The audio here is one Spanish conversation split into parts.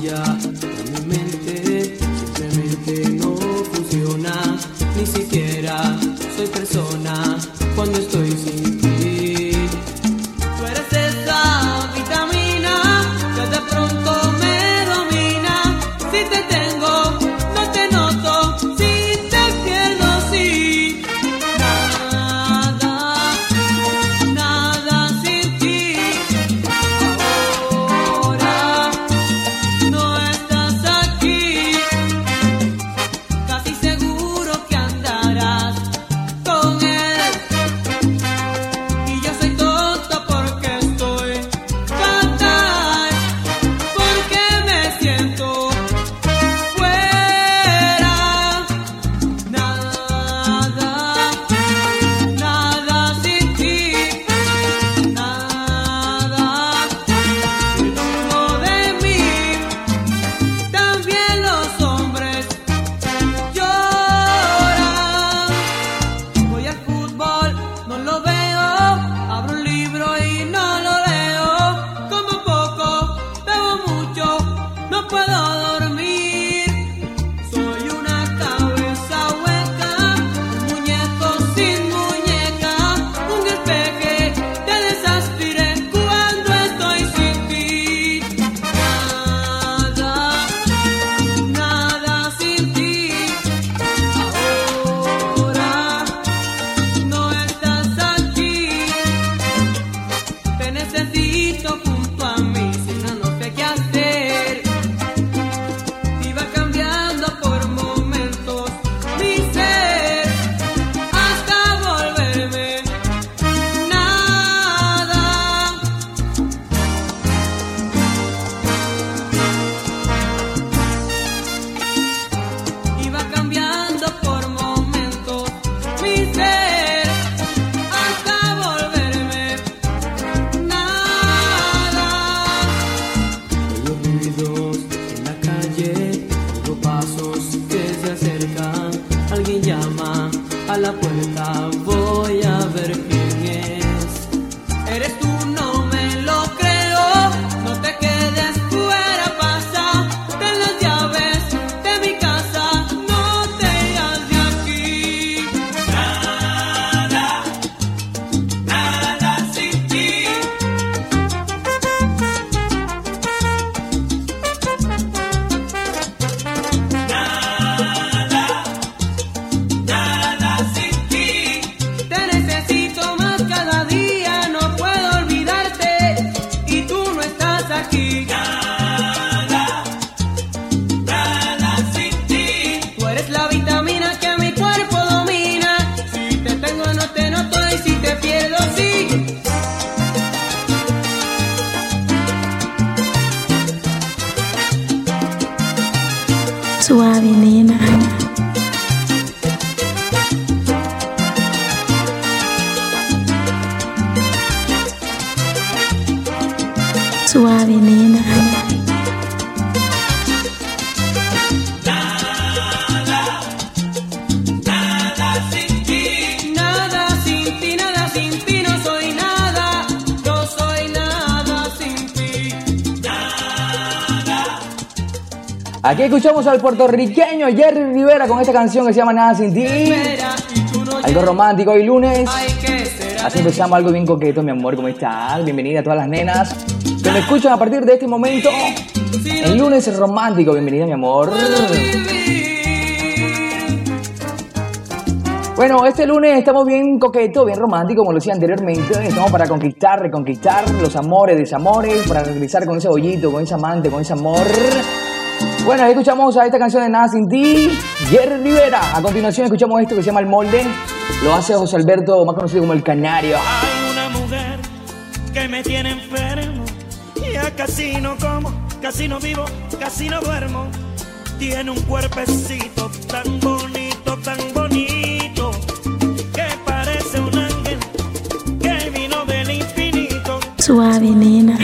yeah. Aquí escuchamos al puertorriqueño Jerry Rivera con esta canción que se llama Nada sin ti. Algo romántico hoy lunes. Así empezamos algo bien coqueto, mi amor. ¿Cómo estás? Bienvenida a todas las nenas que me escuchan a partir de este momento. El lunes es romántico. Bienvenida, mi amor. Bueno, este lunes estamos bien coqueto, bien romántico, como lo decía anteriormente. Estamos para conquistar, reconquistar los amores, desamores, para regresar con ese bollito, con ese amante, con ese amor. Bueno, ahí escuchamos a esta canción de Nada Sin Ti, Jerry Rivera. A continuación escuchamos esto que se llama El Molde. Lo hace José Alberto, más conocido como El Canario. Hay una mujer que me tiene enfermo. Ya casi no como, casi no vivo, casi no duermo. Tiene un cuerpecito tan bonito, tan bonito. Que parece un ángel que vino del infinito. Suave, nena.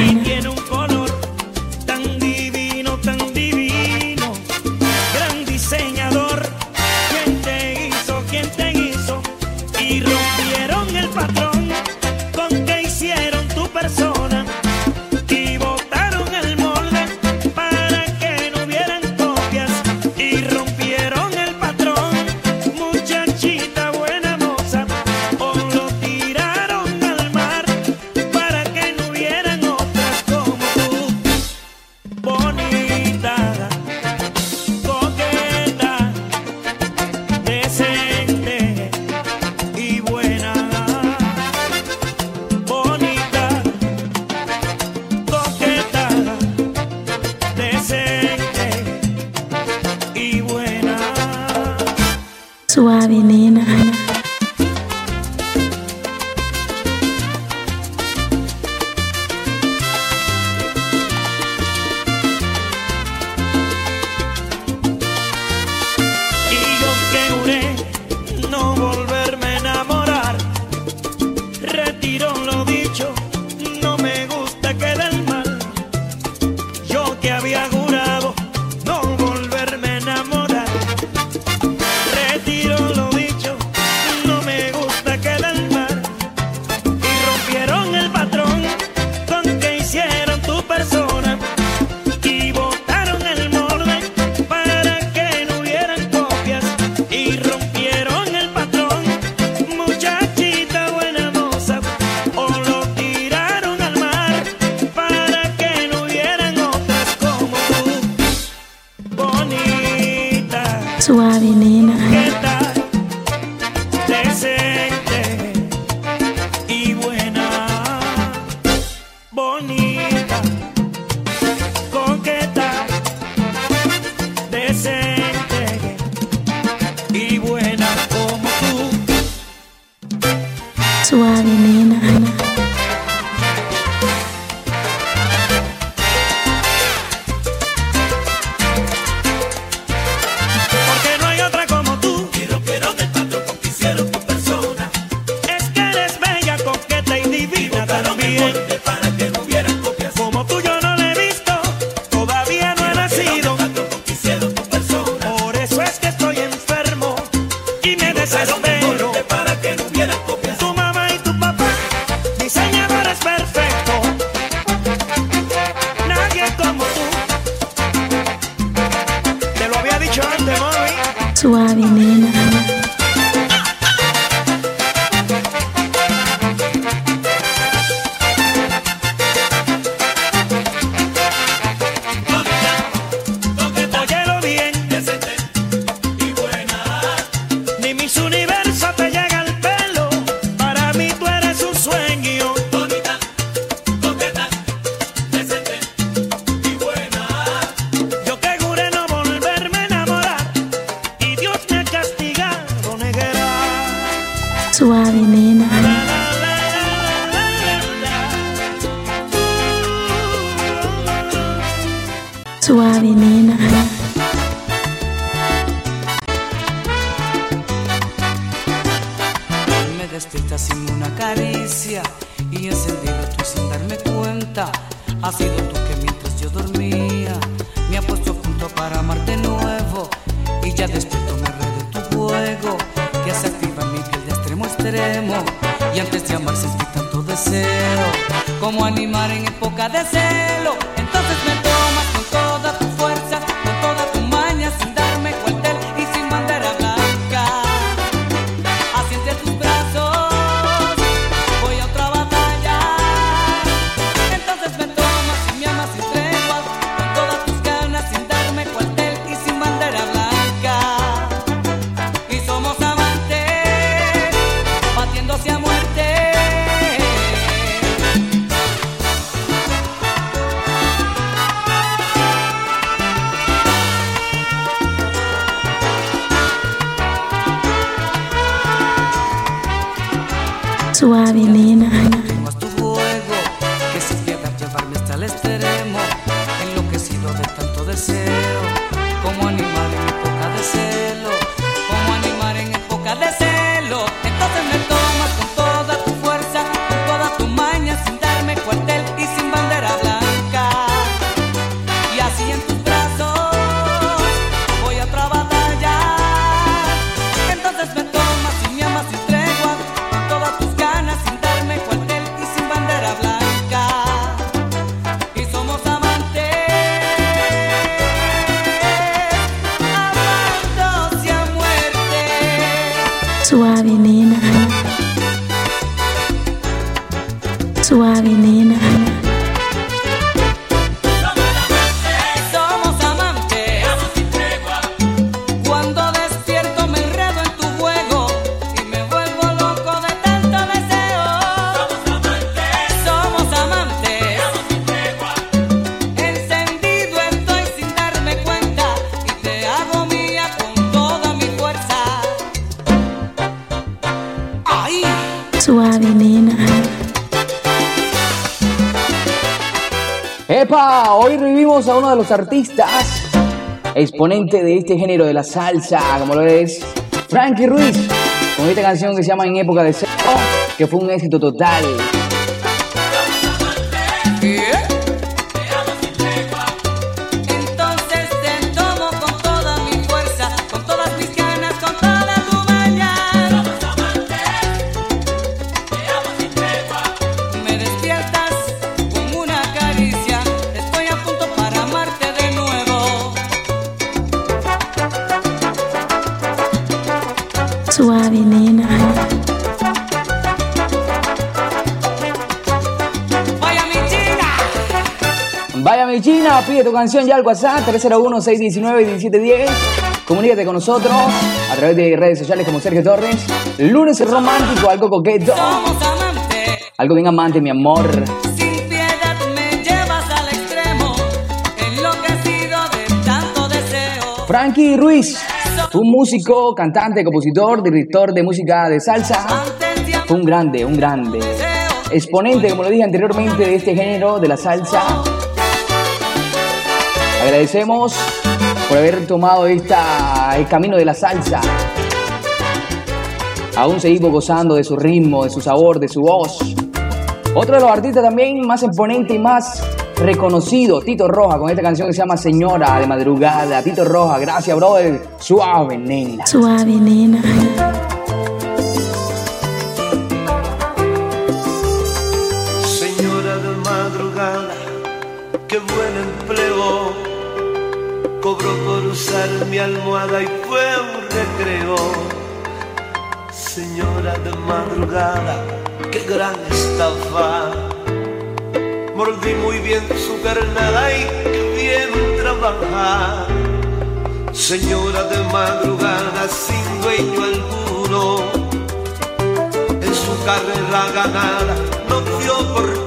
Suave, nena. Ritmo es tu juego, que sin piedad llevarme hasta el extremo, enloquecido de tanto deseo, uno de los artistas, exponente de este género de la salsa, como lo es Frankie Ruiz, con esta canción que se llama En época de cero, que fue un éxito total. Canción ya al WhatsApp 301-619-1710. Comunícate con nosotros a través de redes sociales como Sergio Torres. Lunes romántico, algo coqueto, algo bien amante, mi amor. Frankie Ruiz, un músico, cantante, compositor, director de música de salsa. Un grande, un grande. Exponente, como lo dije anteriormente, de este género, de la salsa. Agradecemos por haber tomado esta, el camino de la salsa. Aún seguimos gozando de su ritmo, de su sabor, de su voz. Otro de los artistas también más exponente y más reconocido, Tito Roja, con esta canción que se llama Señora de Madrugada. Tito Roja, gracias, brother. Suave, nena. Suave, nena. Señora de madrugada, qué buen empleo. Cobró por usar mi almohada y fue un recreo. Señora de madrugada, qué gran estafa. Mordí muy bien su carnada y qué bien trabaja. Señora de madrugada, sin dueño alguno en su carrera ganada no fue oportuno.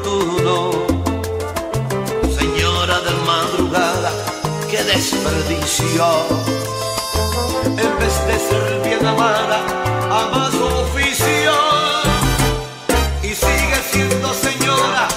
Desperdicio. En vez de ser bien amada, ama su oficio. Y sigue siendo señora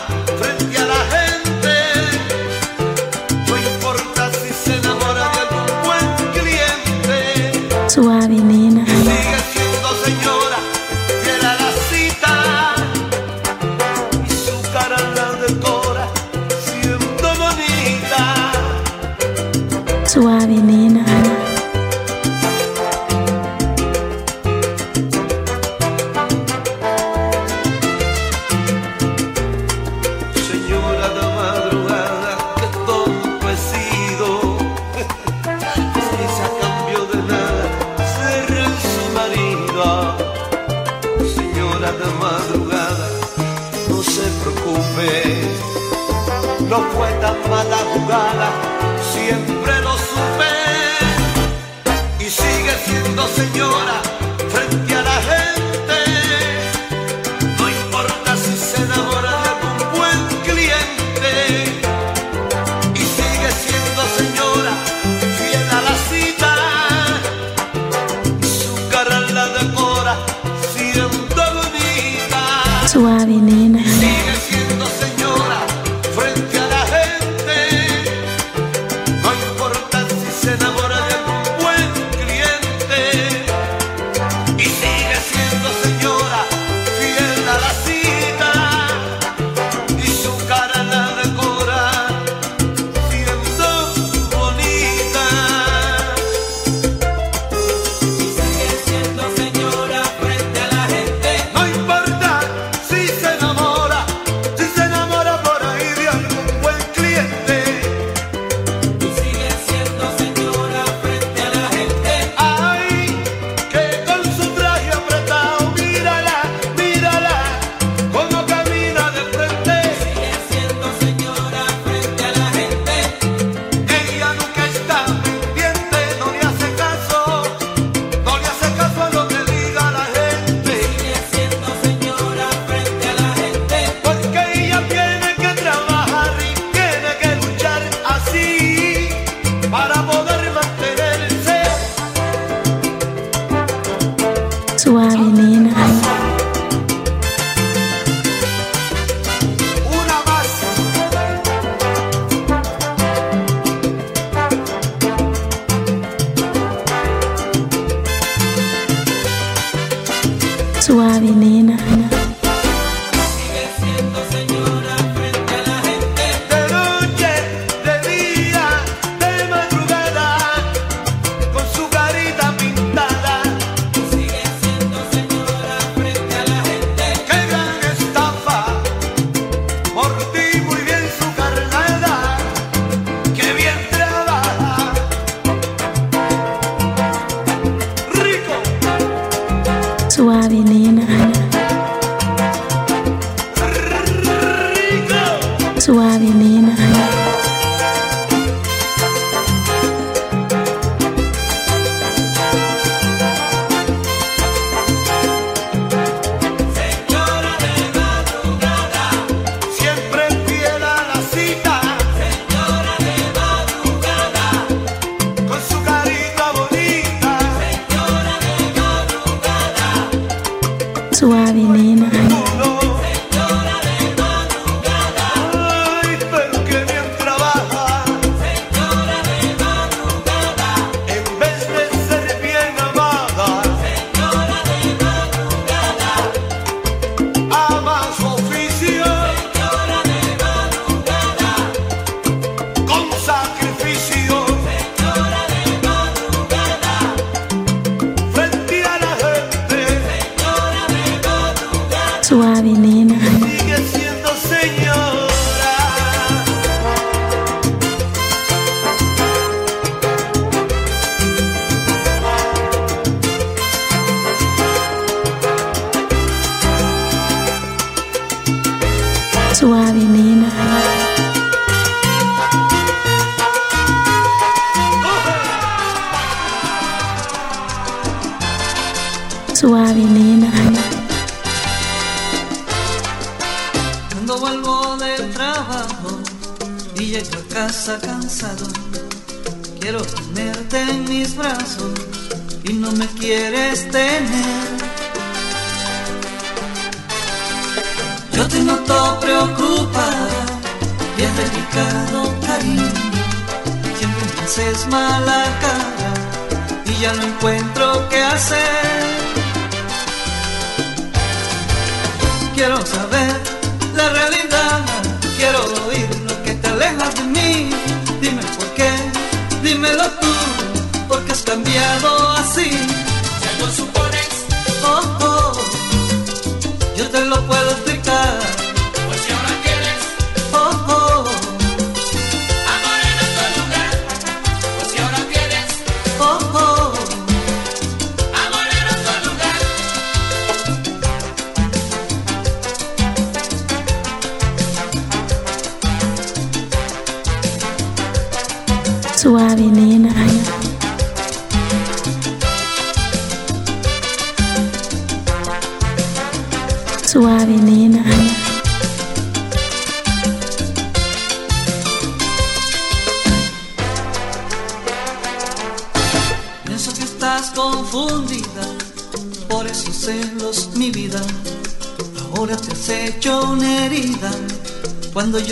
Suave,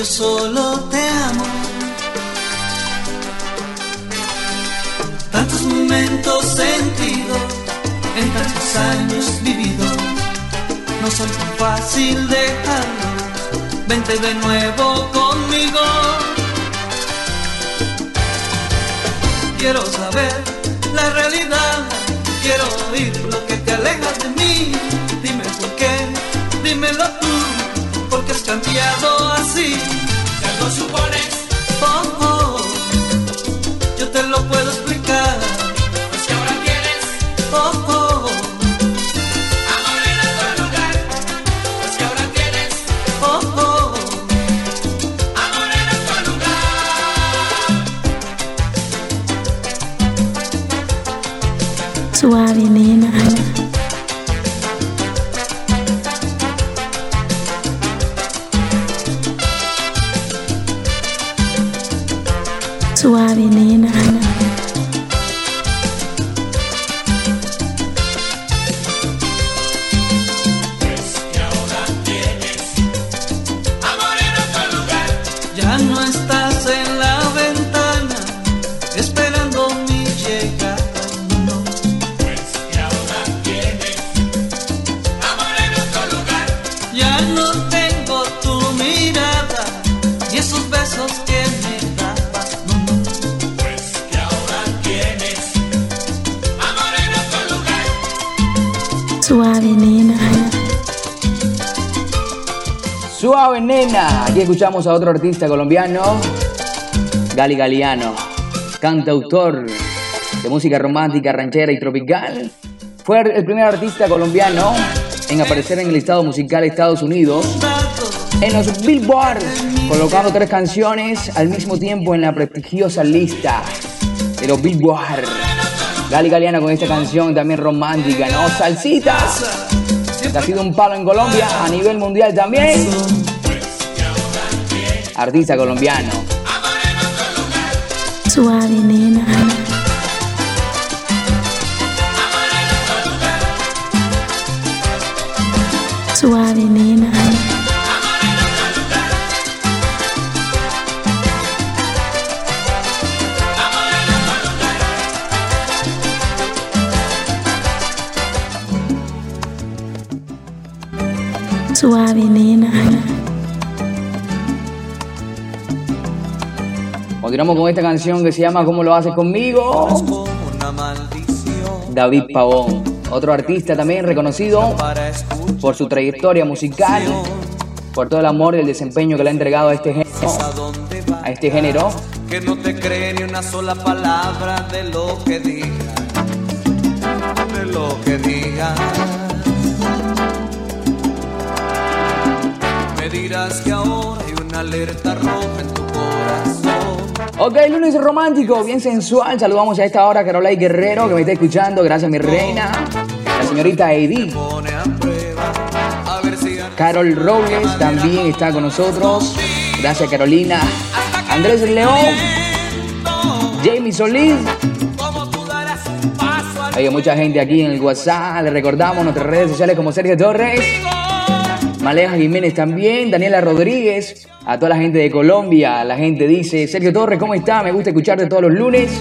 yo solo escuchamos a otro artista colombiano, Gali Galiano, cantautor de música romántica, ranchera y tropical. Fue el primer artista colombiano en aparecer en el listado musical de Estados Unidos en los Billboard, colocando tres canciones al mismo tiempo en la prestigiosa lista de los Billboard. Gali Galiano con esta canción también romántica, ¿no? Salsita. ha sido un palo en Colombia, a nivel mundial también. Artista colombiano. Suave nena. Continuamos con esta canción que se llama ¿Cómo lo haces conmigo? David Pavón, otro artista también reconocido por su trayectoria musical, por todo el amor y el desempeño que le ha entregado a este género. A este género. que no te cree ni una sola palabra de lo que diga de lo que diga me dirás que ahora hay una alerta roja en tu corazón Ok, lunes romántico, bien sensual. Saludamos a esta hora a Carolai Guerrero que me está escuchando. Gracias, mi reina. La señorita Edith. Carol Robles también está con nosotros. Gracias, Carolina. Andrés León. Jamie Solís. Hay mucha gente aquí en el WhatsApp. Le recordamos nuestras redes sociales como Sergio Torres. Maleja Jiménez también. Daniela Rodríguez. A toda la gente de Colombia. La gente dice: Sergio Torres, ¿cómo está? Me gusta escucharte todos los lunes.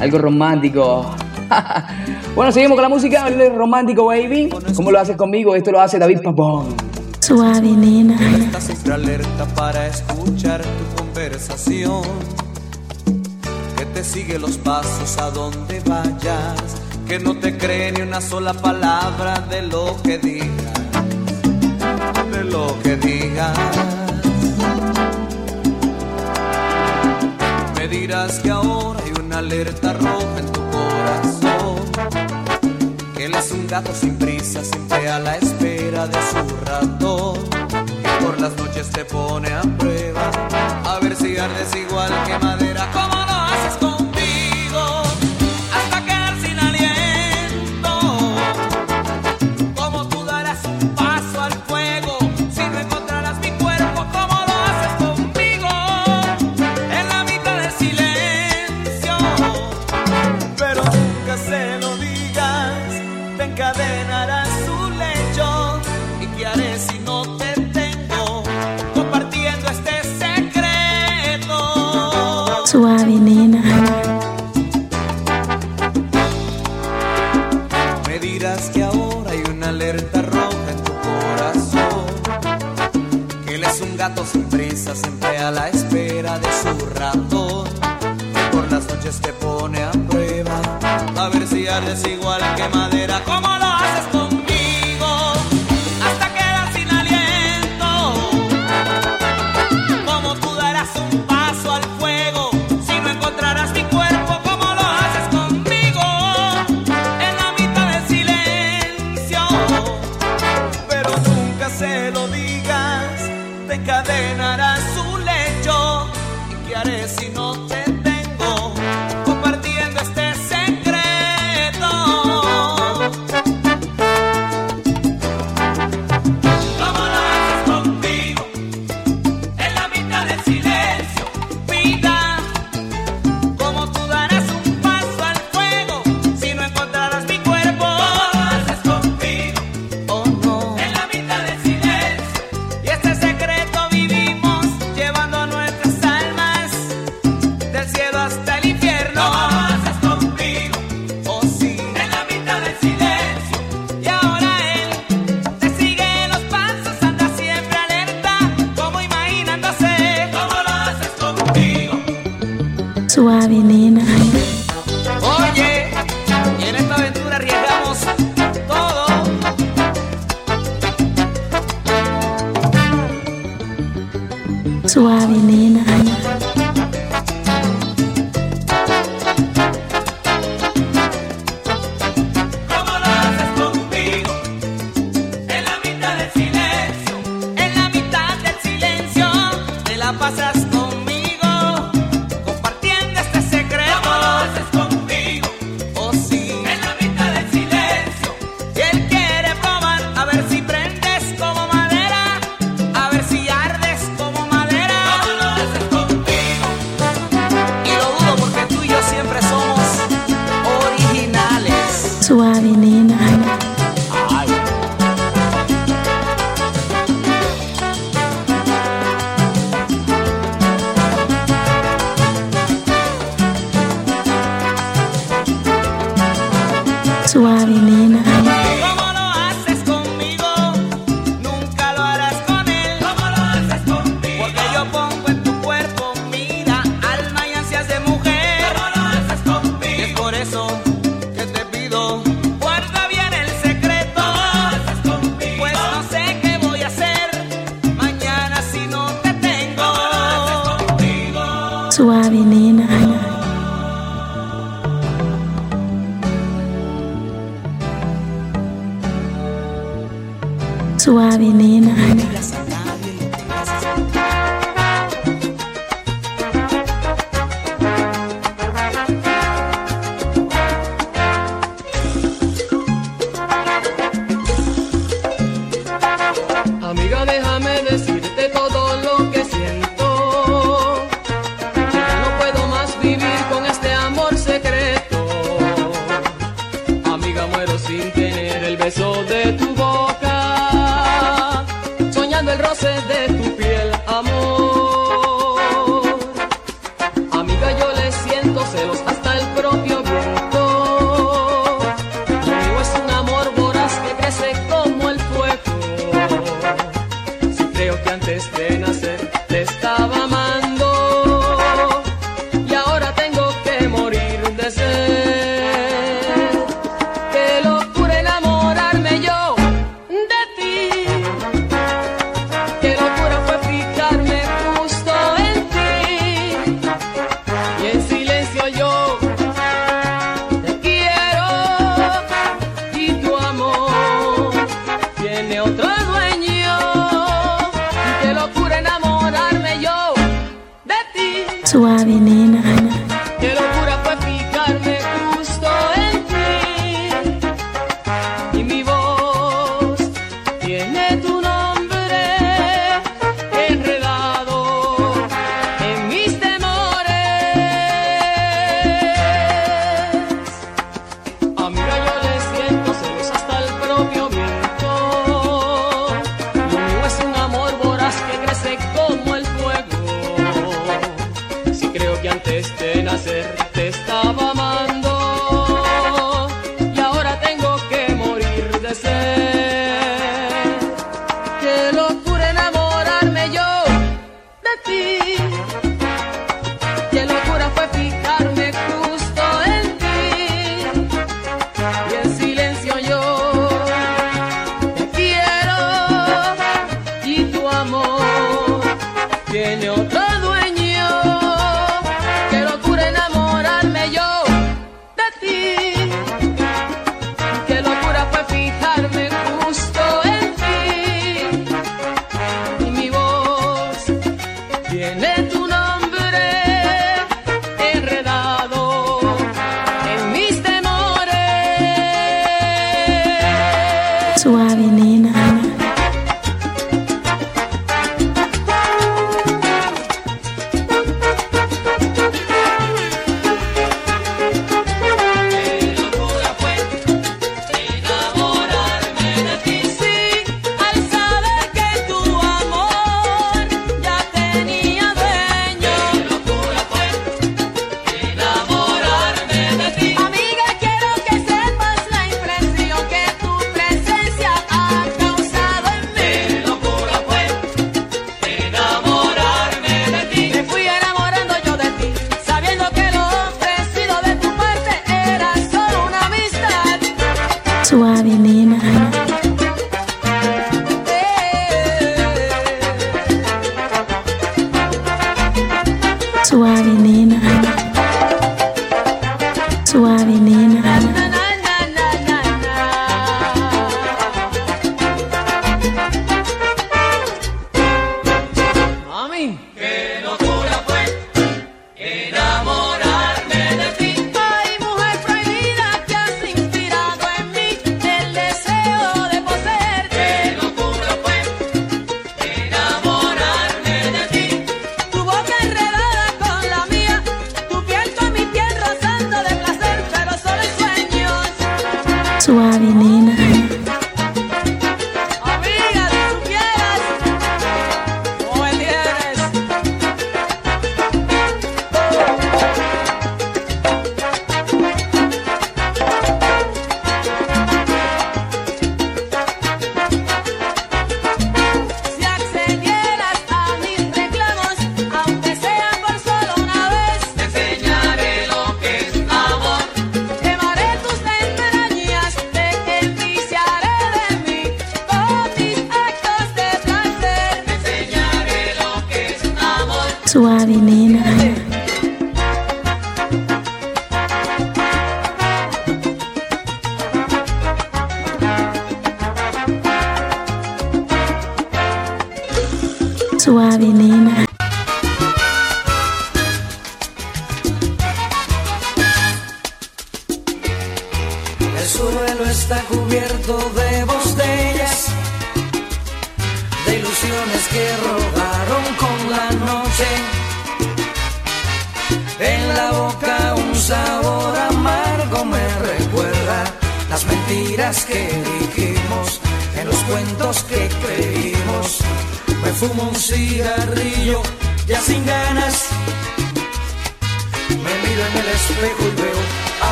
Algo romántico. bueno, seguimos con la música. El romántico, baby. ¿Cómo lo haces conmigo? Esto lo hace David Papón. Suave nena. Está siempre alerta para escuchar tu conversación. Que te sigue los pasos a donde vayas. Que no te cree ni una sola palabra de lo que diga. De lo que diga. Me dirás que ahora hay una alerta roja en tu corazón. Que él es un gato sin prisa, siempre a la espera de su ratón. Que por las noches te pone a prueba, a ver si ardes igual que madera. ¿Cómo lo haces conmigo? prisa, siempre a la espera de su ratón. Que por las noches te pone a prueba, a ver si ardes igual que madera. como lo haces tú?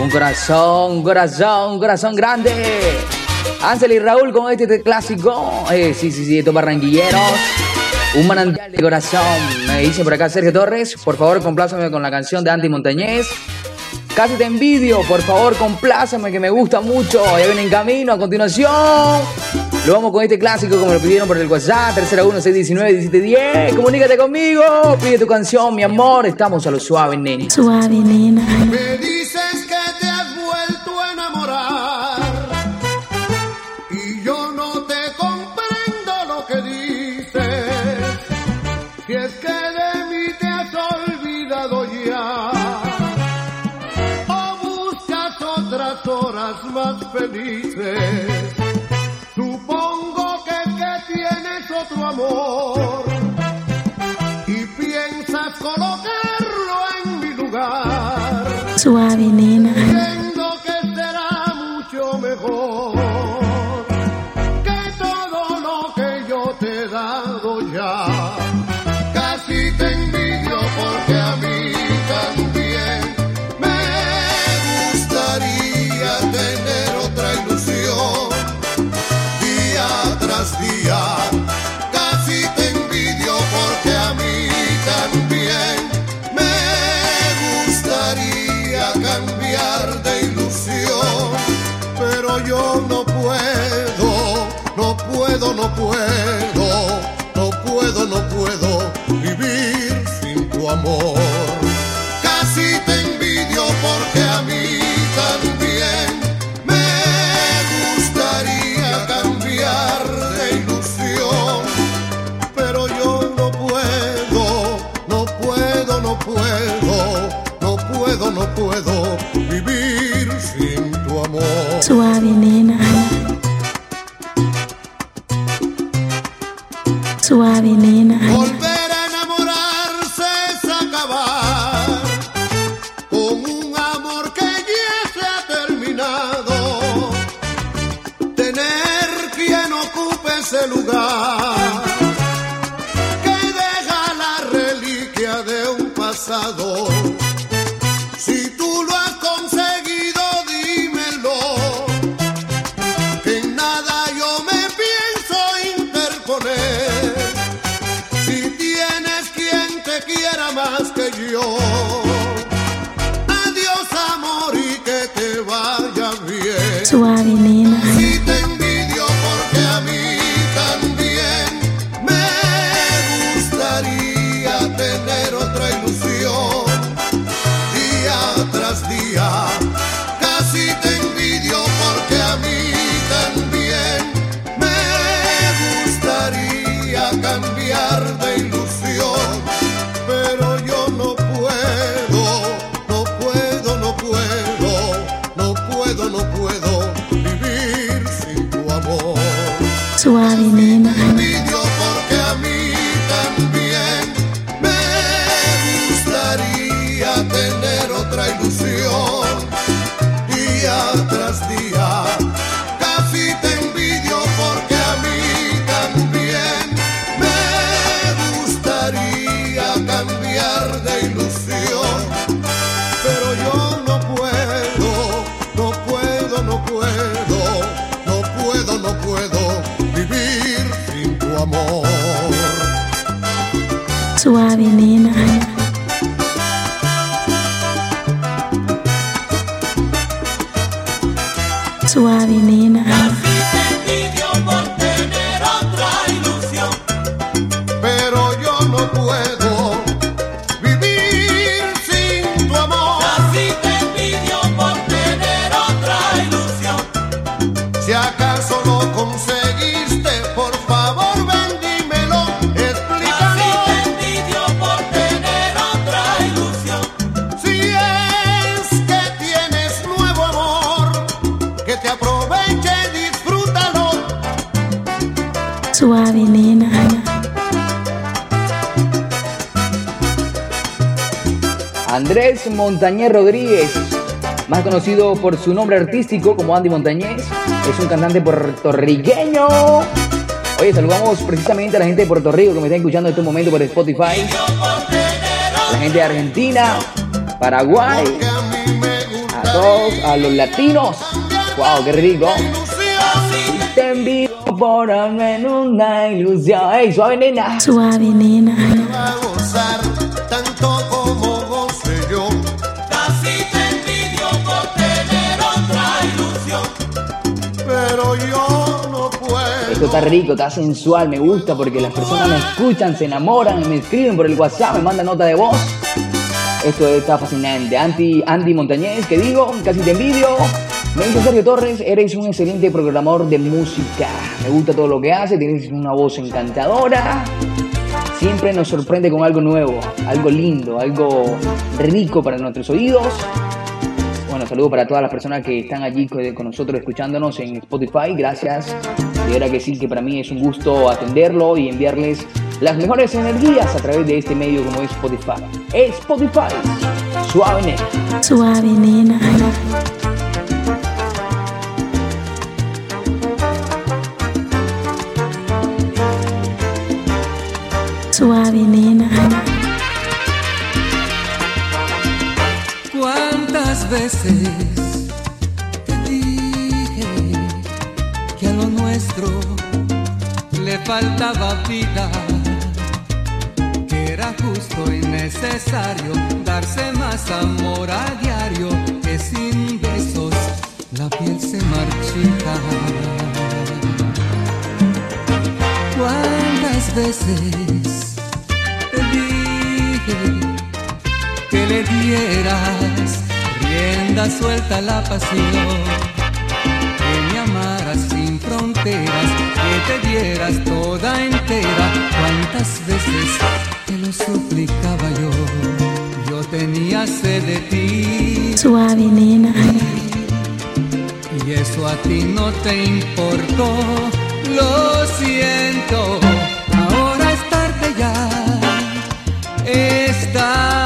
Un corazón, un corazón, un corazón grande. Ansel y Raúl con este, este clásico. Eh, sí, sí, sí, estos barranquilleros. Un manantial de corazón. Me dice por acá Sergio Torres. Por favor, complázame con la canción de Andy Montañez. Casi te envidio, por favor, complázame que me gusta mucho. Ya viene en camino a continuación. Lo vamos con este clásico como lo pidieron por el WhatsApp, 301-619-1710. Comunícate conmigo, pide tu canción, mi amor. Estamos a lo suave, nene. Suave, nena. Me dices que te has vuelto a enamorar y yo no te comprendo lo que dices. Si es que de mí te has olvidado ya o buscas otras horas más felices. Amor y piensas colocarlo en mi lugar. Suave, nena. Creyendo que será mucho mejor que todo lo que yo te he dado ya. Casi te envidio porque a mí también me gustaría tener otra ilusión día tras día. Andrés Montañez Rodríguez, más conocido por su nombre artístico como Andy Montañez, es un cantante puertorriqueño. Oye, saludamos precisamente a la gente de Puerto Rico que me está escuchando en este momento por Spotify. La gente de Argentina, Paraguay, a todos, a los latinos. Wow, qué rico. te envidio por en una ilusión. ¡Ey, suave nena! Suave nena. va a gozar tanto Pero yo no puedo. Esto está rico, está sensual, me gusta porque las personas me escuchan, se enamoran, me escriben por el WhatsApp, me mandan nota de voz. Esto está fascinante. Andy, Andy Montañez, que digo, casi te envidio. Me dice Sergio Torres, eres un excelente programador de música. Me gusta todo lo que haces, tienes una voz encantadora. Siempre nos sorprende con algo nuevo, algo lindo, algo rico para nuestros oídos. Bueno, saludo para todas las personas que están allí con nosotros escuchándonos en Spotify. Gracias. De verdad que sí, que para mí es un gusto atenderlo y enviarles las mejores energías a través de este medio como es Spotify. Spotify. Suave nena. Suave nena. Suave nena. Veces te dije que a lo nuestro le faltaba vida? Que era justo y necesario darse más amor a diario, que sin besos la piel se marchita. ¿Cuántas veces te dije que le dieras rienda suelta la pasión, que me amaras sin fronteras, que te dieras toda entera. Cuántas veces te lo suplicaba yo, yo tenía sed de ti. Suave nena. Y eso a ti no te importó, lo siento. Ahora es tarde ya, es tarde,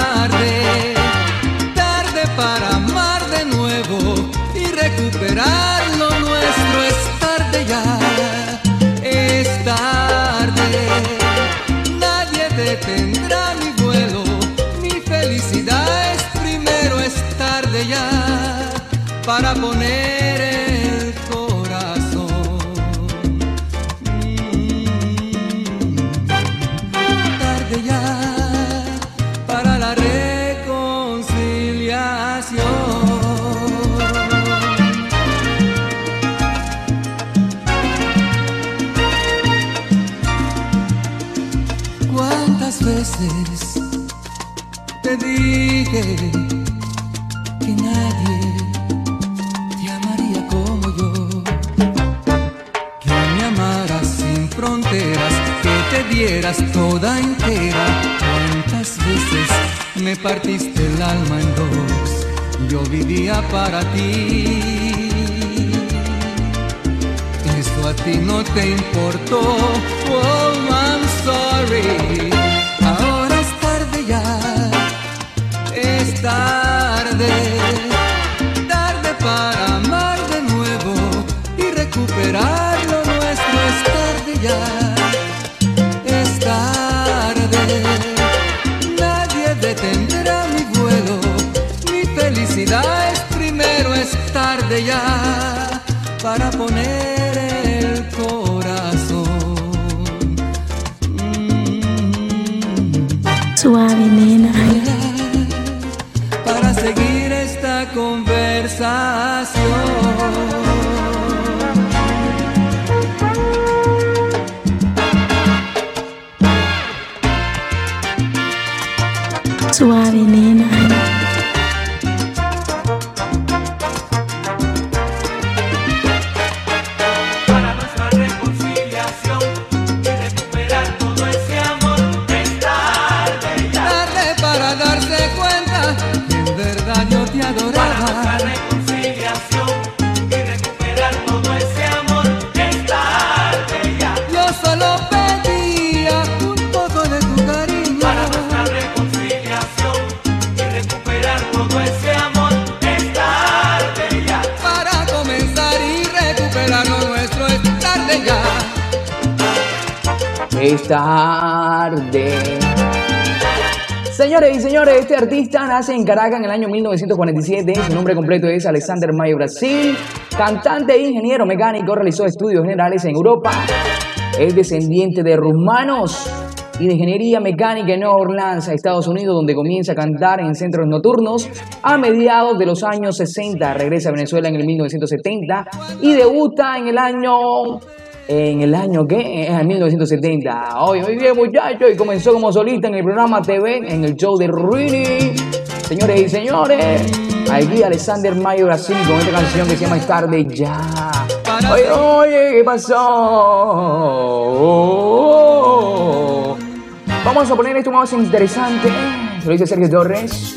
nace en Caracas en el año 1947. Su nombre completo es Alexander Mayo Brasil. Cantante e ingeniero mecánico, realizó estudios generales en Europa. Es descendiente de rumanos y de ingeniería mecánica en Orleans, Estados Unidos, donde comienza a cantar en centros nocturnos a mediados de los años 60. Regresa a Venezuela en el 1970 y debuta en el año en el año que en el 1970. Hoy, muy bien, muchachos, y comenzó como solista en el programa TV, en el show de Rini. Señores y señores, aquí Alexander Mayo Brasil con esta canción que se llama Es tarde ya. Oye, oye, ¿qué pasó? Vamos a poner esto más interesante. Se lo dice Sergio Torres.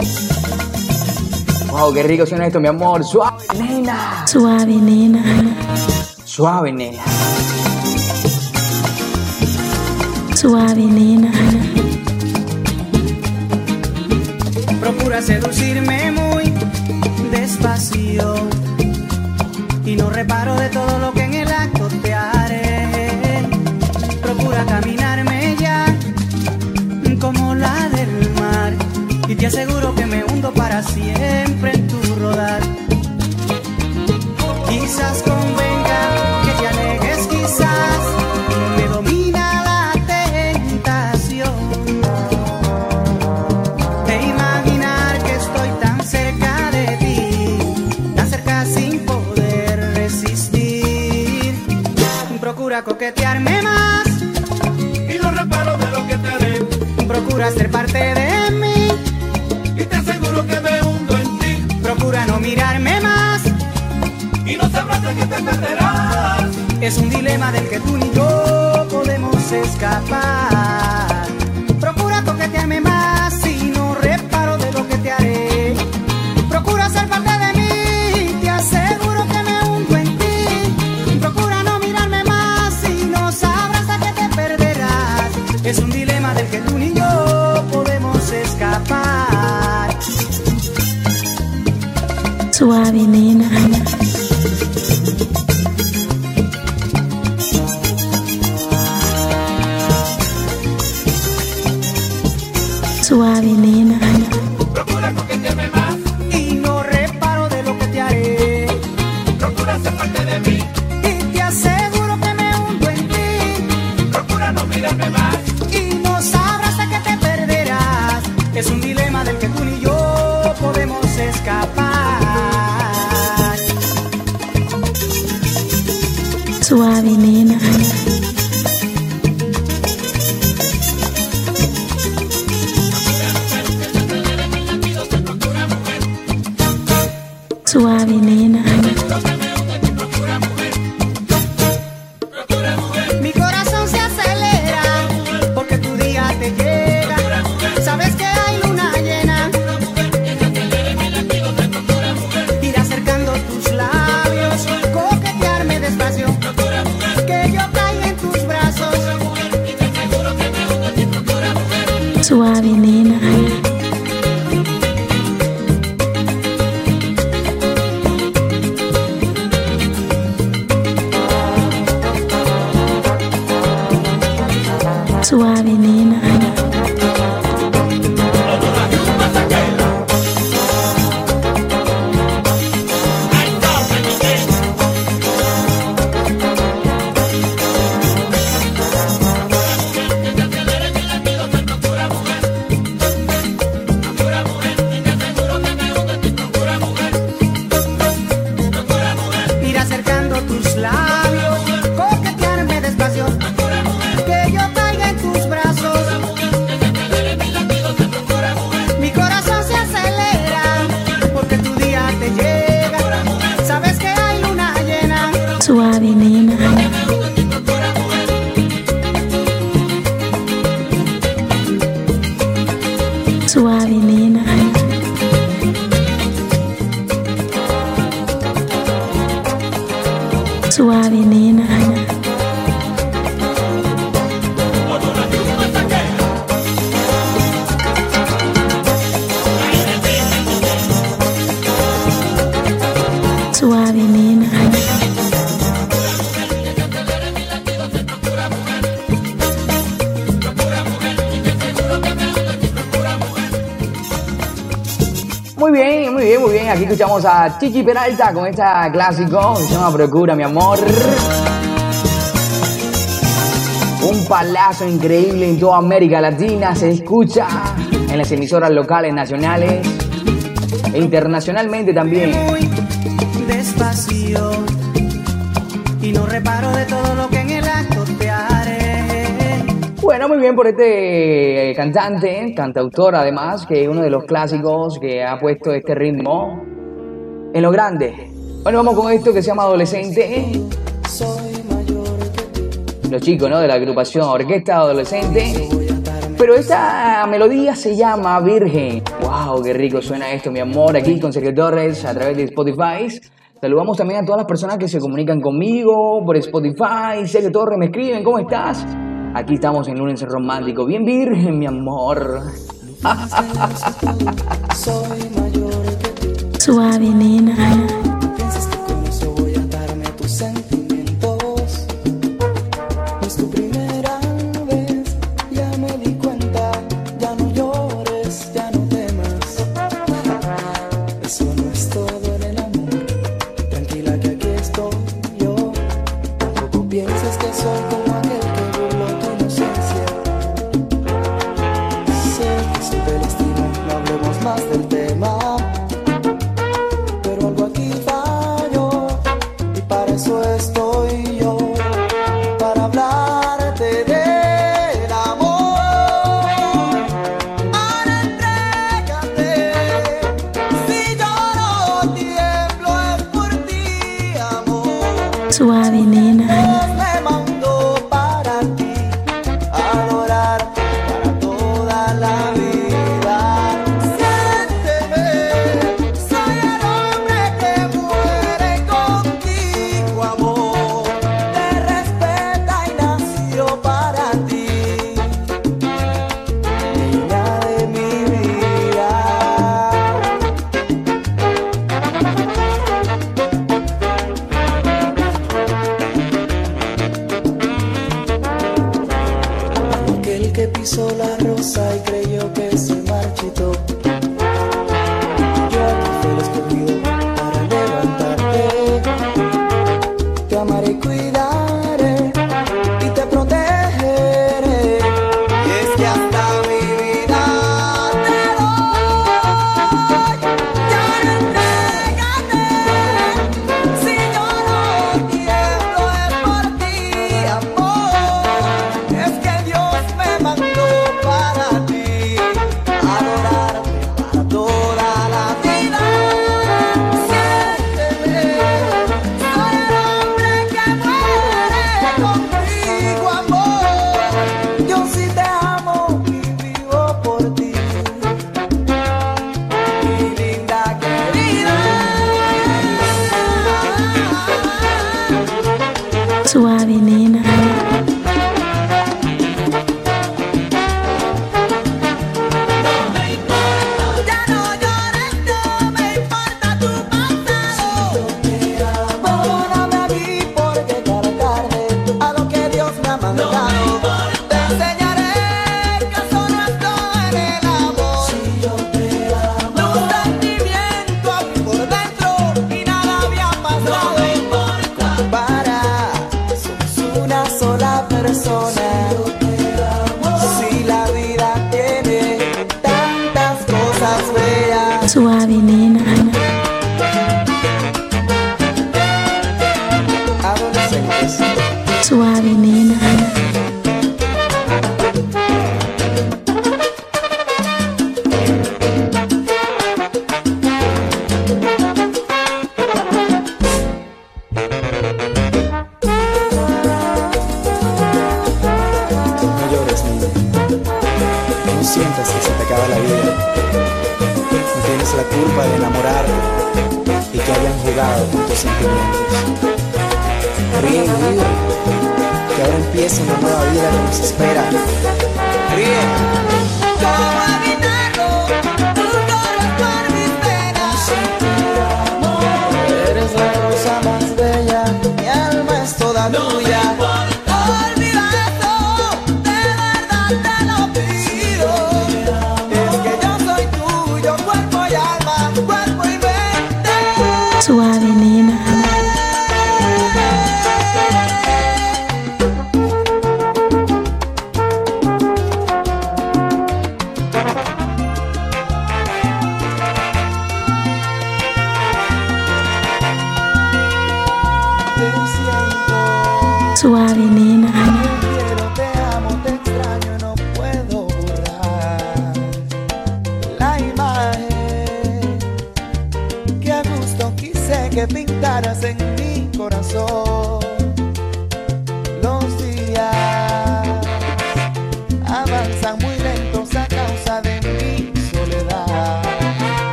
Wow, qué rico suena esto, mi amor. Suave, nena. Suave, nena. Suave, nena. Suave, nena. Procura seducirme muy despacio. Y no reparo de todo lo que en el acto te haré. Procura caminarme ya como la del mar. Y te aseguro que me hundo para siempre procura ser parte de mí, Y te aseguro que me hundo en ti. procura no mirarme más. Y no sabrás de que te perderás. Es un dilema del que tú ni yo podemos escapar. escuchamos a Chichi Peralta con este clásico se llama Procura, mi amor. Un palazo increíble en toda América Latina se escucha en las emisoras locales, nacionales e internacionalmente también. Muy despacio y no reparo de todo lo que en el acto te haré. Bueno, muy bien por este eh, cantante, cantautor además, que es uno de los clásicos que ha puesto este ritmo lo grande. Bueno, vamos con esto que se llama Adolescente. ¿eh? Los chicos, ¿no? De la agrupación Orquesta Adolescente. Pero esta melodía se llama Virgen. ¡Wow! ¡Qué rico suena esto, mi amor! Aquí con Sergio Torres a través de Spotify. Saludamos también a todas las personas que se comunican conmigo por Spotify. Sergio Torres, me escriben, ¿cómo estás? Aquí estamos en lunes romántico. Bien virgen, mi amor. Soy mayor. suave, nena.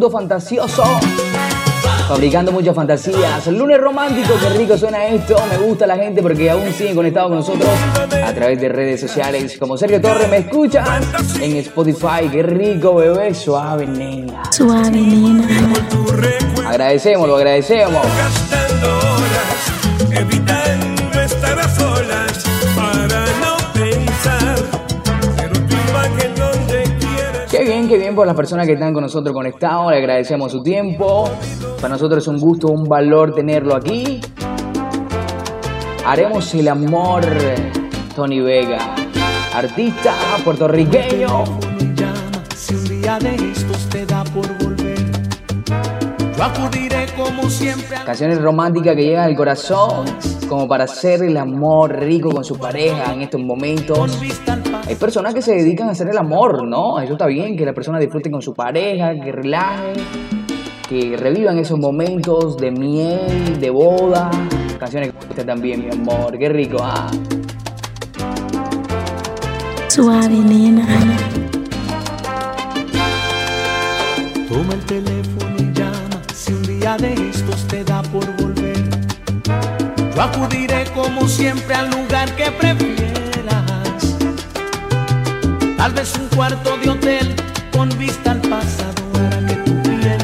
Mundo fantasioso. Fabricando muchas fantasías. Lunes romántico, qué rico suena esto. Me gusta la gente porque aún siguen conectados con nosotros a través de redes sociales. Como Sergio Torres, me escuchas en Spotify. Qué rico, bebé. Suave, nena. Suave nena. Agradecemos, lo agradecemos. Bien por las personas que están con nosotros conectados. Le agradecemos su tiempo. Para nosotros es un gusto, un valor tenerlo aquí. Haremos el amor, Tony Vega, artista puertorriqueño. me llama si un día de estos te da por volver. Yo acudiré como siempre a Canciones románticas que llegan al corazón, como para hacer el amor rico con su pareja en estos momentos. Hay personas que se dedican a hacer el amor, ¿no? Eso está bien, que la persona disfrute con su pareja, que relaje, que revivan esos momentos de miel, de boda. Canciones como esta también, mi amor, qué rico, ah. Suave nena. Toma el teléfono y llama si un día de estos te da por volver. Yo acudiré como siempre al lugar que prefieras. Tal vez un cuarto de hotel con vista al pasado hará que tu piel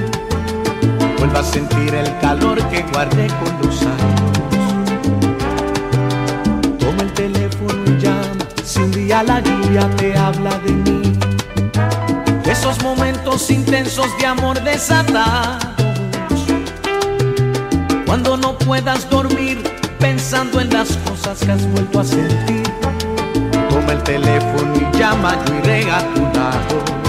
vuelva a sentir el calor que guardé con los años. Toma el teléfono y llama si un día la lluvia te habla de mí. De esos momentos intensos de amor desatados. Cuando no puedas dormir pensando en las cosas que has vuelto a sentir Toma el teléfono y llama, yo iré a tu lado.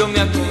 Yo me acongojo.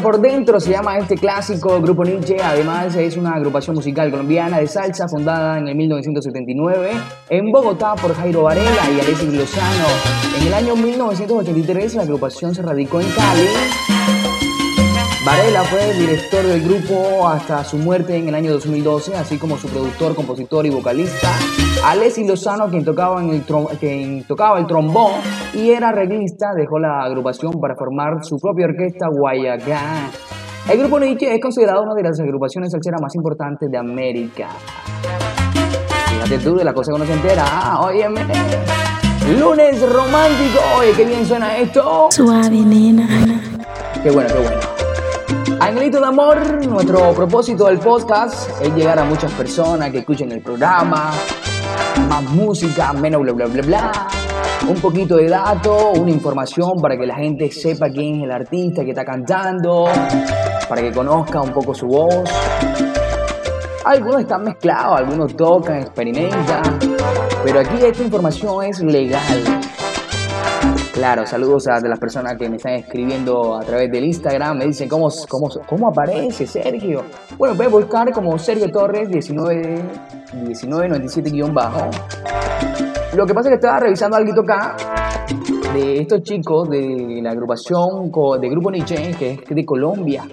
Por dentro se llama este clásico grupo Nietzsche. Además, es una agrupación musical colombiana de salsa fundada en el 1979 en Bogotá por Jairo Varela y Alexis Lozano. En el año 1983, la agrupación se radicó en Cali. Varela fue director del grupo hasta su muerte en el año 2012, así como su productor, compositor y vocalista. Alessi Lozano, quien tocaba, en el trom- quien tocaba el trombón y era arreglista, dejó la agrupación para formar su propia orquesta Guayacán. El grupo Nietzsche es considerado una de las agrupaciones salseras más importantes de América. Fíjate tú de la cosa que uno se entera. Ah, óyeme. Lunes romántico. Oye, qué bien suena esto. Suave nena. Qué bueno, qué bueno. Angelito de Amor, nuestro propósito del podcast es llegar a muchas personas que escuchen el programa, más música, menos bla bla bla bla, un poquito de datos, una información para que la gente sepa quién es el artista que está cantando, para que conozca un poco su voz. Algunos están mezclados, algunos tocan, experimentan, pero aquí esta información es legal. Claro, saludos a las personas que me están escribiendo a través del Instagram. Me dicen, ¿cómo, cómo, cómo aparece Sergio? Bueno, voy a buscar como Sergio Torres 19, 1997-bajo. Lo que pasa es que estaba revisando algo acá de estos chicos de la agrupación de Grupo Nietzsche, que es de Colombia.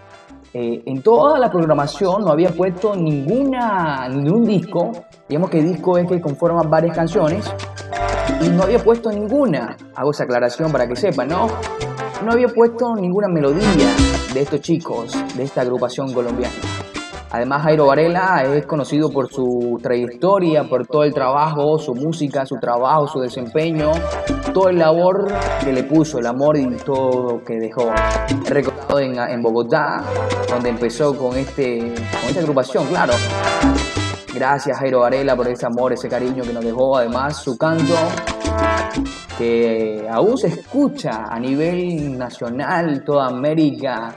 Eh, en toda la programación no había puesto ninguna, ningún disco. Digamos que disco es que conforma varias canciones no había puesto ninguna, hago esa aclaración para que sepan, ¿no? No había puesto ninguna melodía de estos chicos, de esta agrupación colombiana. Además, Jairo Varela es conocido por su trayectoria, por todo el trabajo, su música, su trabajo, su desempeño, todo el labor que le puso, el amor y todo que dejó. Recordado en, en Bogotá, donde empezó con, este, con esta agrupación, claro. Gracias Jairo Varela por ese amor, ese cariño que nos dejó. Además, su canto que aún se escucha a nivel nacional, toda América,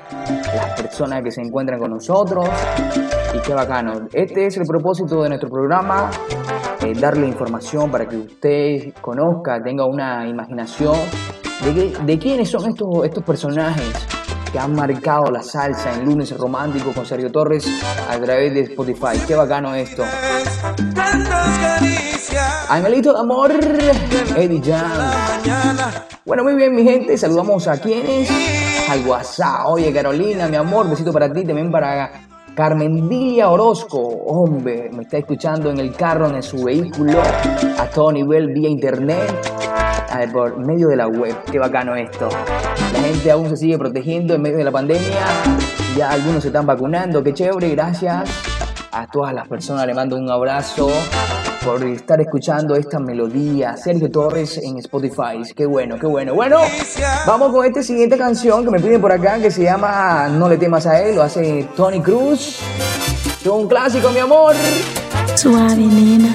las personas que se encuentran con nosotros. Y qué bacano. Este es el propósito de nuestro programa, eh, darle información para que usted conozca, tenga una imaginación de, de quiénes son estos, estos personajes que han marcado la salsa en lunes romántico con Sergio Torres a través de Spotify. Qué bacano esto. Angelito de Amor, Eddie Jan. Bueno, muy bien, mi gente. Saludamos a quienes. Al WhatsApp. Oye, Carolina, mi amor, besito para ti, también para Carmen Dilia Orozco. Hombre, me está escuchando en el carro, en su vehículo, a todo nivel, vía internet, por medio de la web. Qué bacano esto. La gente aún se sigue protegiendo en medio de la pandemia. Ya algunos se están vacunando. Qué chévere, gracias a todas las personas. Le mando un abrazo por estar escuchando esta melodía. Sergio Torres en Spotify. Qué bueno, qué bueno. Bueno, vamos con esta siguiente canción que me piden por acá que se llama No le temas a él. Lo hace Tony Cruz. Es un clásico, mi amor. Suave nena.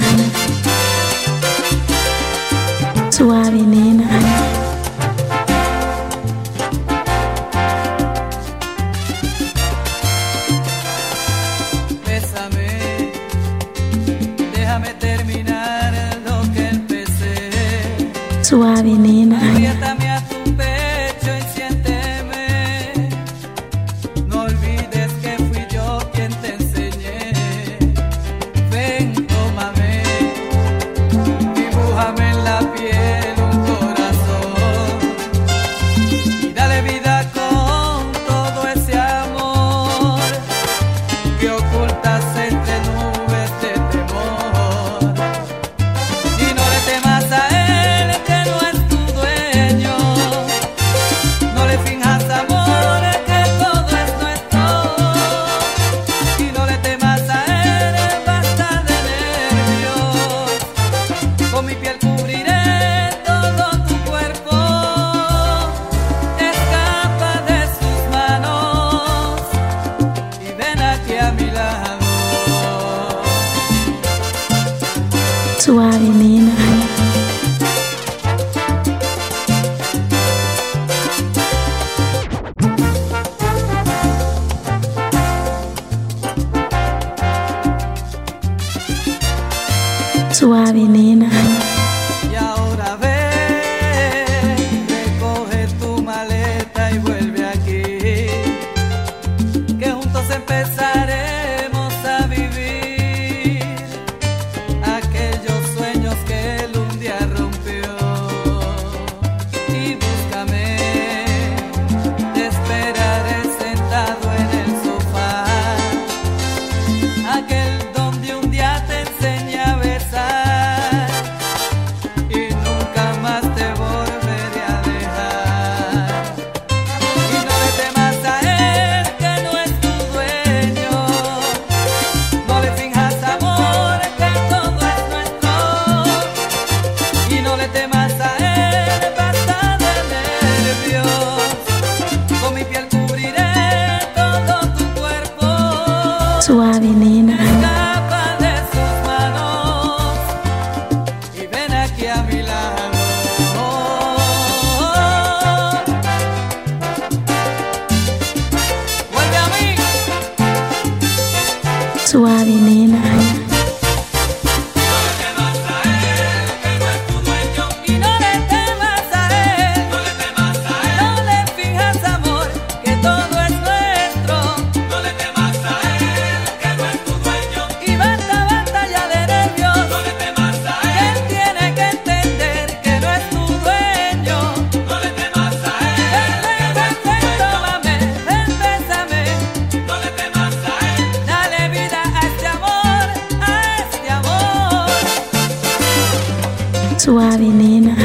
Suave nena.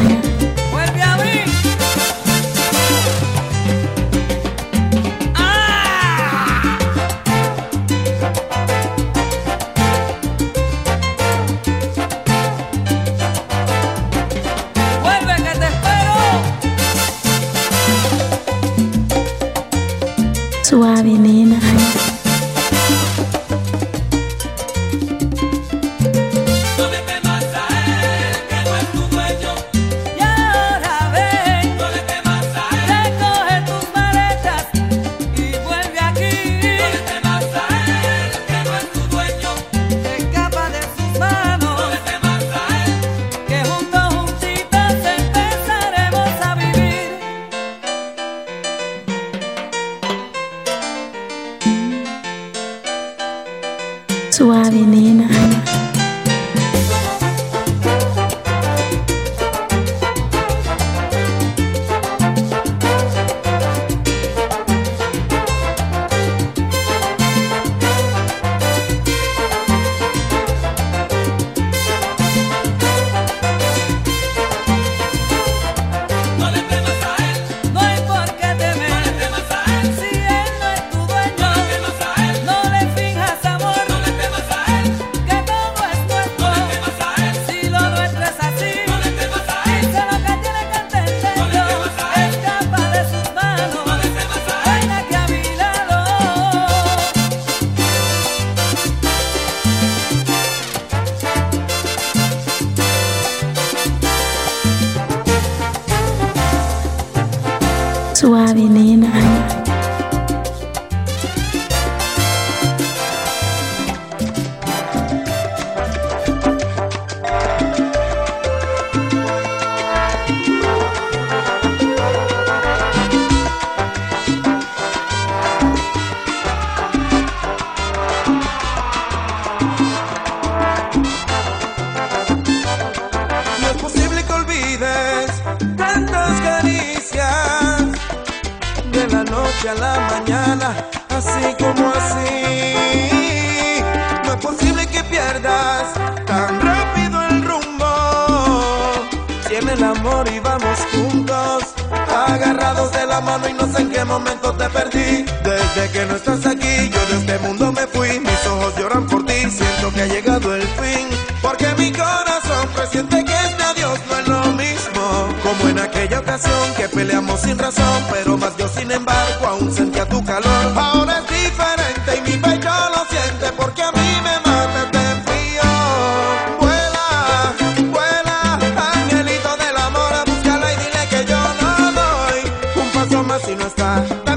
mucho más si no está.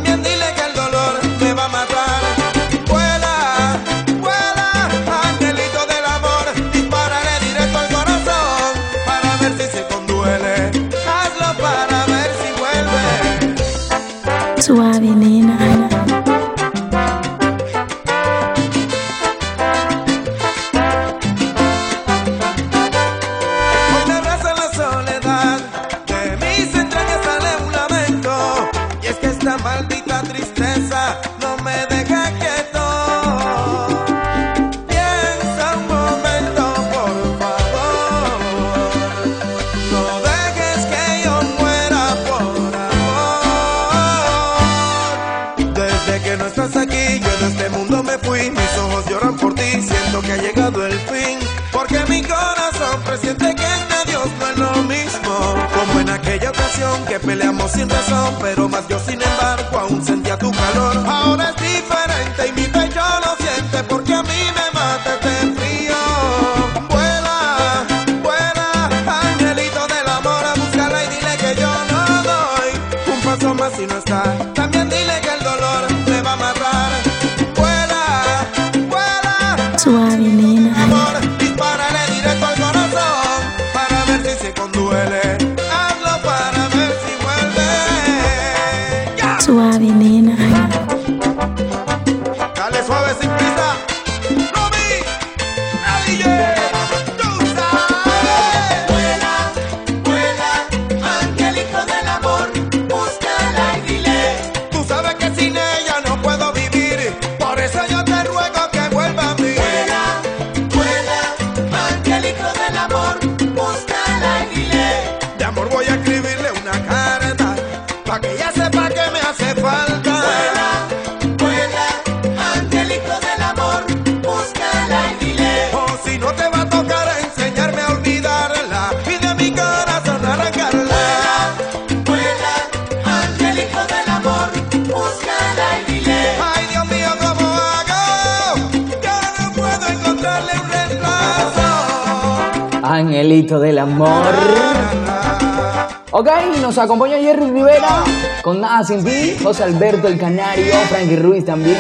nos acompaña Jerry Rivera con Nada Sin Ti, José Alberto el Canario, Frankie Ruiz también.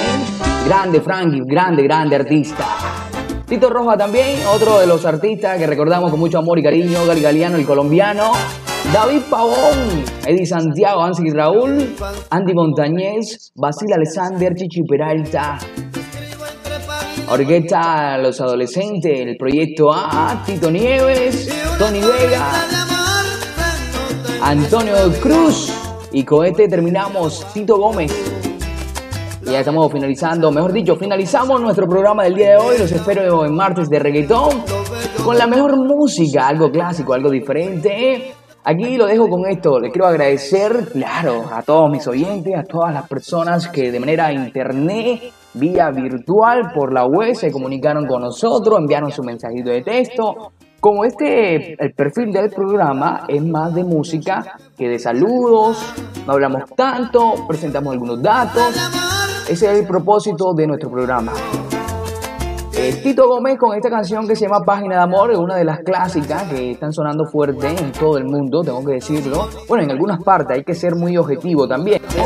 Grande Frankie, grande, grande artista. Tito Roja también, otro de los artistas que recordamos con mucho amor y cariño, Galgaliano el colombiano. David Pavón, Eddie Santiago, Ansi Raúl, Andy Montañez, Basil Alexander, Chichi Peralta, Orquesta Los Adolescentes, el Proyecto A, Tito Nieves, Tony Vega, Antonio Cruz y con este terminamos Tito Gómez. Y ya estamos finalizando, mejor dicho, finalizamos nuestro programa del día de hoy. Los espero en martes de reggaetón con la mejor música, algo clásico, algo diferente. Aquí lo dejo con esto. Les quiero agradecer, claro, a todos mis oyentes, a todas las personas que de manera internet, vía virtual, por la web, se comunicaron con nosotros, enviaron su mensajito de texto. Como este, el perfil del programa es más de música que de saludos, no hablamos tanto, presentamos algunos datos. Ese es el propósito de nuestro programa. Eh, Tito Gómez con esta canción que se llama Página de Amor, es una de las clásicas que están sonando fuerte en todo el mundo, tengo que decirlo. Bueno, en algunas partes hay que ser muy objetivo también. ¿no?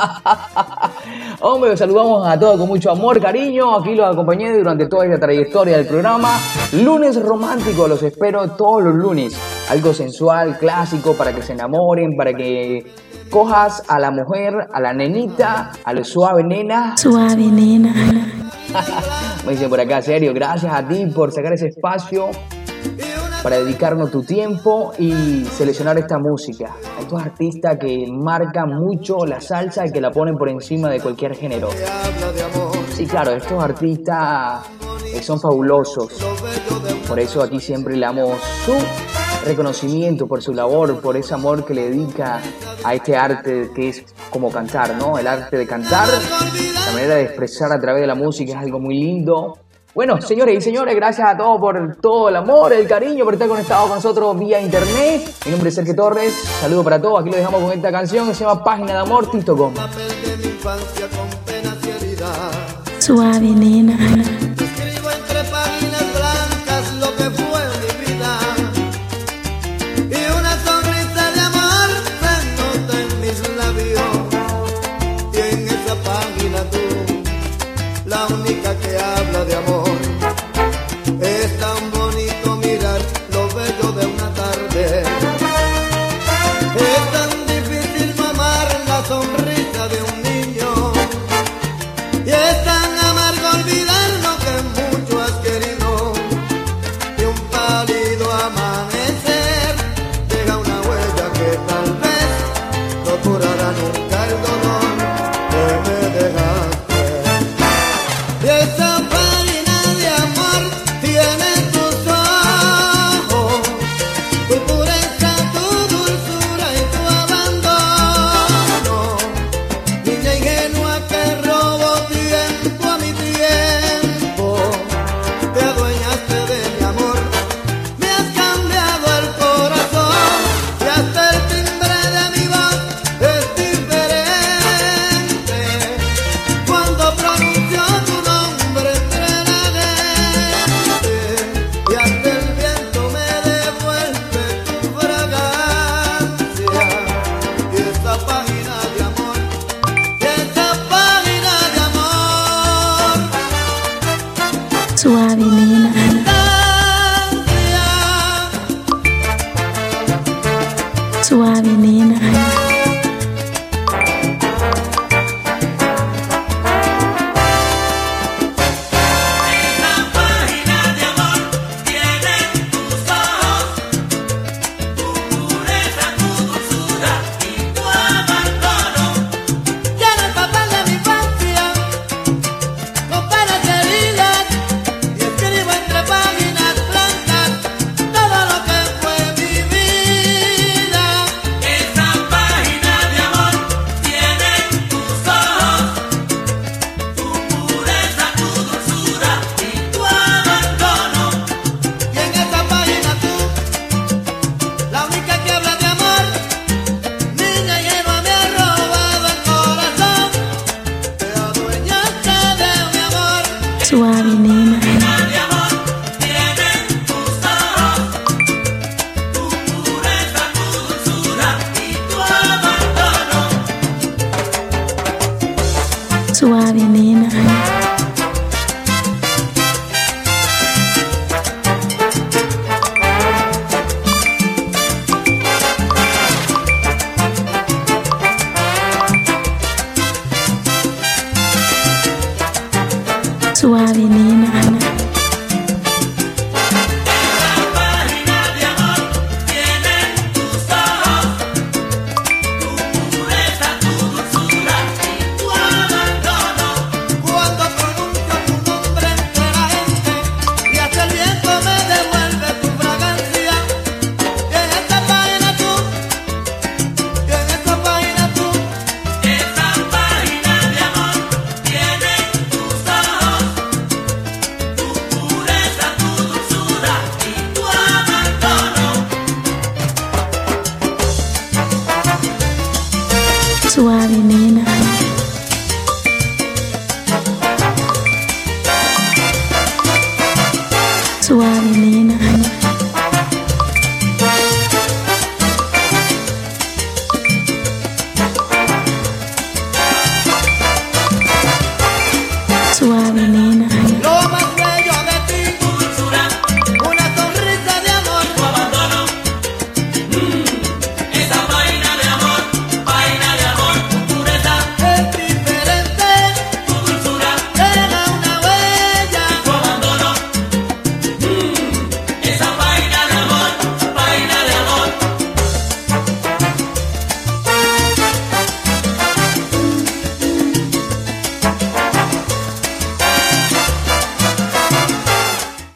Hombre, los saludamos a todos con mucho amor, cariño. Aquí los acompañé durante toda esta trayectoria del programa. Lunes romántico, los espero todos los lunes. Algo sensual, clásico, para que se enamoren, para que cojas a la mujer, a la nenita, a lo suave nena. Suave, nena. Me dicen por acá, serio, gracias a ti por sacar ese espacio para dedicarnos tu tiempo y seleccionar esta música. Estos artistas que marcan mucho la salsa y que la ponen por encima de cualquier género. Sí, claro, estos artistas eh, son fabulosos. Por eso aquí siempre le damos su reconocimiento por su labor, por ese amor que le dedica a este arte que es como cantar, ¿no? El arte de cantar, la manera de expresar a través de la música es algo muy lindo. Bueno, señores y señores, gracias a todos por todo el amor, el cariño, por estar conectados con nosotros vía internet. Mi nombre es Sergio Torres, saludo para todos. Aquí lo dejamos con esta canción que se llama Página de Amor, Tito Gómez. Suave, nena.